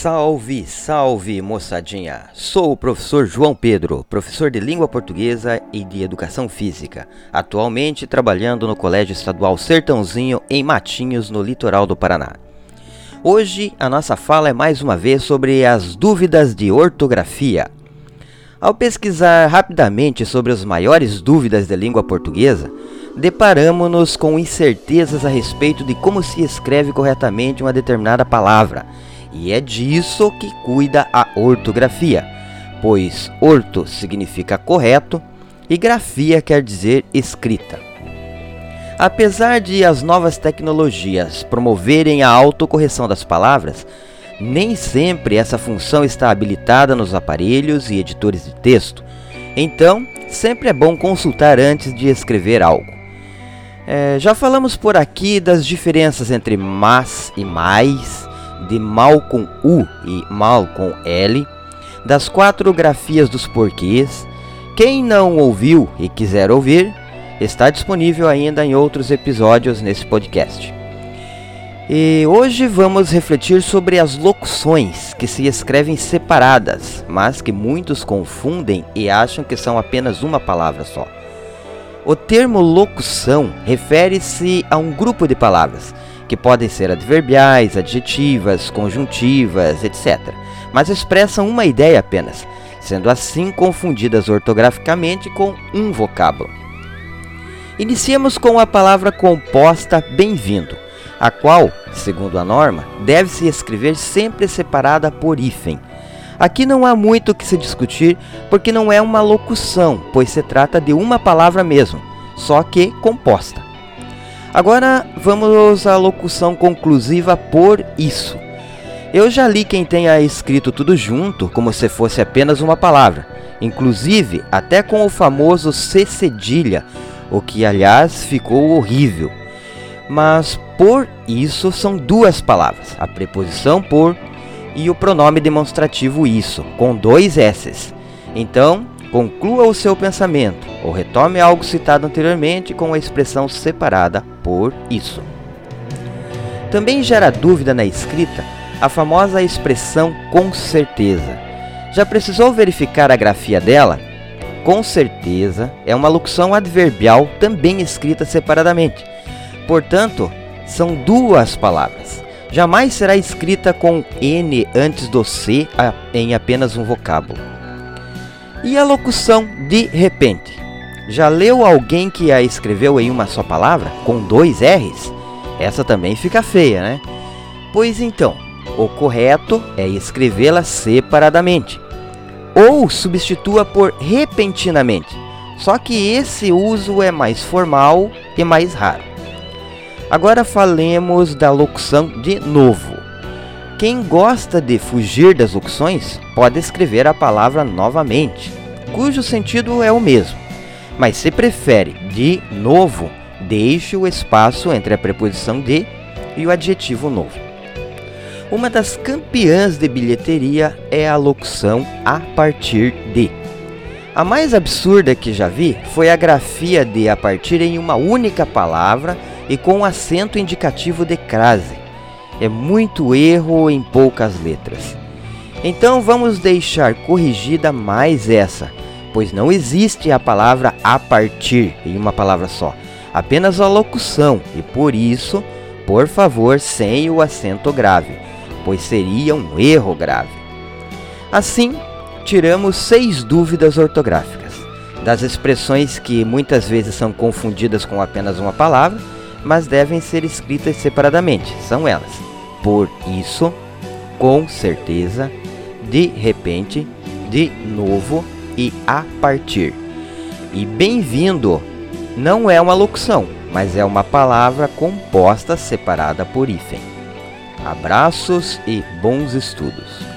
Salve, salve moçadinha! Sou o professor João Pedro, professor de língua portuguesa e de educação física, atualmente trabalhando no Colégio Estadual Sertãozinho em Matinhos, no litoral do Paraná. Hoje a nossa fala é mais uma vez sobre as dúvidas de ortografia. Ao pesquisar rapidamente sobre as maiores dúvidas da língua portuguesa, deparamos-nos com incertezas a respeito de como se escreve corretamente uma determinada palavra e é disso que cuida a ortografia, pois orto significa correto e grafia quer dizer escrita. Apesar de as novas tecnologias promoverem a autocorreção das palavras, nem sempre essa função está habilitada nos aparelhos e editores de texto. Então, sempre é bom consultar antes de escrever algo. É, já falamos por aqui das diferenças entre mas e mais, de mal com U e mal com L, das quatro grafias dos porquês. Quem não ouviu e quiser ouvir, está disponível ainda em outros episódios nesse podcast. E hoje vamos refletir sobre as locuções que se escrevem separadas, mas que muitos confundem e acham que são apenas uma palavra só. O termo locução refere-se a um grupo de palavras que podem ser adverbiais, adjetivas, conjuntivas, etc., mas expressam uma ideia apenas, sendo assim confundidas ortograficamente com um vocábulo. Iniciemos com a palavra composta bem-vindo, a qual, segundo a norma, deve se escrever sempre separada por hífen. Aqui não há muito o que se discutir, porque não é uma locução, pois se trata de uma palavra mesmo, só que composta. Agora vamos à locução conclusiva por isso. Eu já li quem tenha escrito tudo junto, como se fosse apenas uma palavra, inclusive até com o famoso C cedilha, o que aliás ficou horrível. Mas por isso são duas palavras, a preposição por e o pronome demonstrativo isso, com dois S's. Então, conclua o seu pensamento ou retome algo citado anteriormente com a expressão separada por isso. Também gera dúvida na escrita a famosa expressão com certeza. Já precisou verificar a grafia dela? Com certeza é uma locução adverbial também escrita separadamente. Portanto, são duas palavras. Jamais será escrita com N antes do C em apenas um vocábulo. E a locução de repente? Já leu alguém que a escreveu em uma só palavra, com dois R's? Essa também fica feia, né? Pois então, o correto é escrevê-la separadamente. Ou substitua por repentinamente. Só que esse uso é mais formal e mais raro. Agora falemos da locução de novo. Quem gosta de fugir das locuções pode escrever a palavra novamente, cujo sentido é o mesmo. Mas se prefere de novo, deixe o espaço entre a preposição de e o adjetivo novo. Uma das campeãs de bilheteria é a locução a partir de. A mais absurda que já vi foi a grafia de a partir em uma única palavra e com acento indicativo de crase. É muito erro em poucas letras. Então vamos deixar corrigida mais essa pois não existe a palavra a partir em uma palavra só, apenas a locução, e por isso, por favor, sem o acento grave, pois seria um erro grave. Assim, tiramos seis dúvidas ortográficas, das expressões que muitas vezes são confundidas com apenas uma palavra, mas devem ser escritas separadamente. São elas: por isso, com certeza, de repente, de novo, e a partir. E bem-vindo não é uma locução, mas é uma palavra composta separada por hífen. Abraços e bons estudos.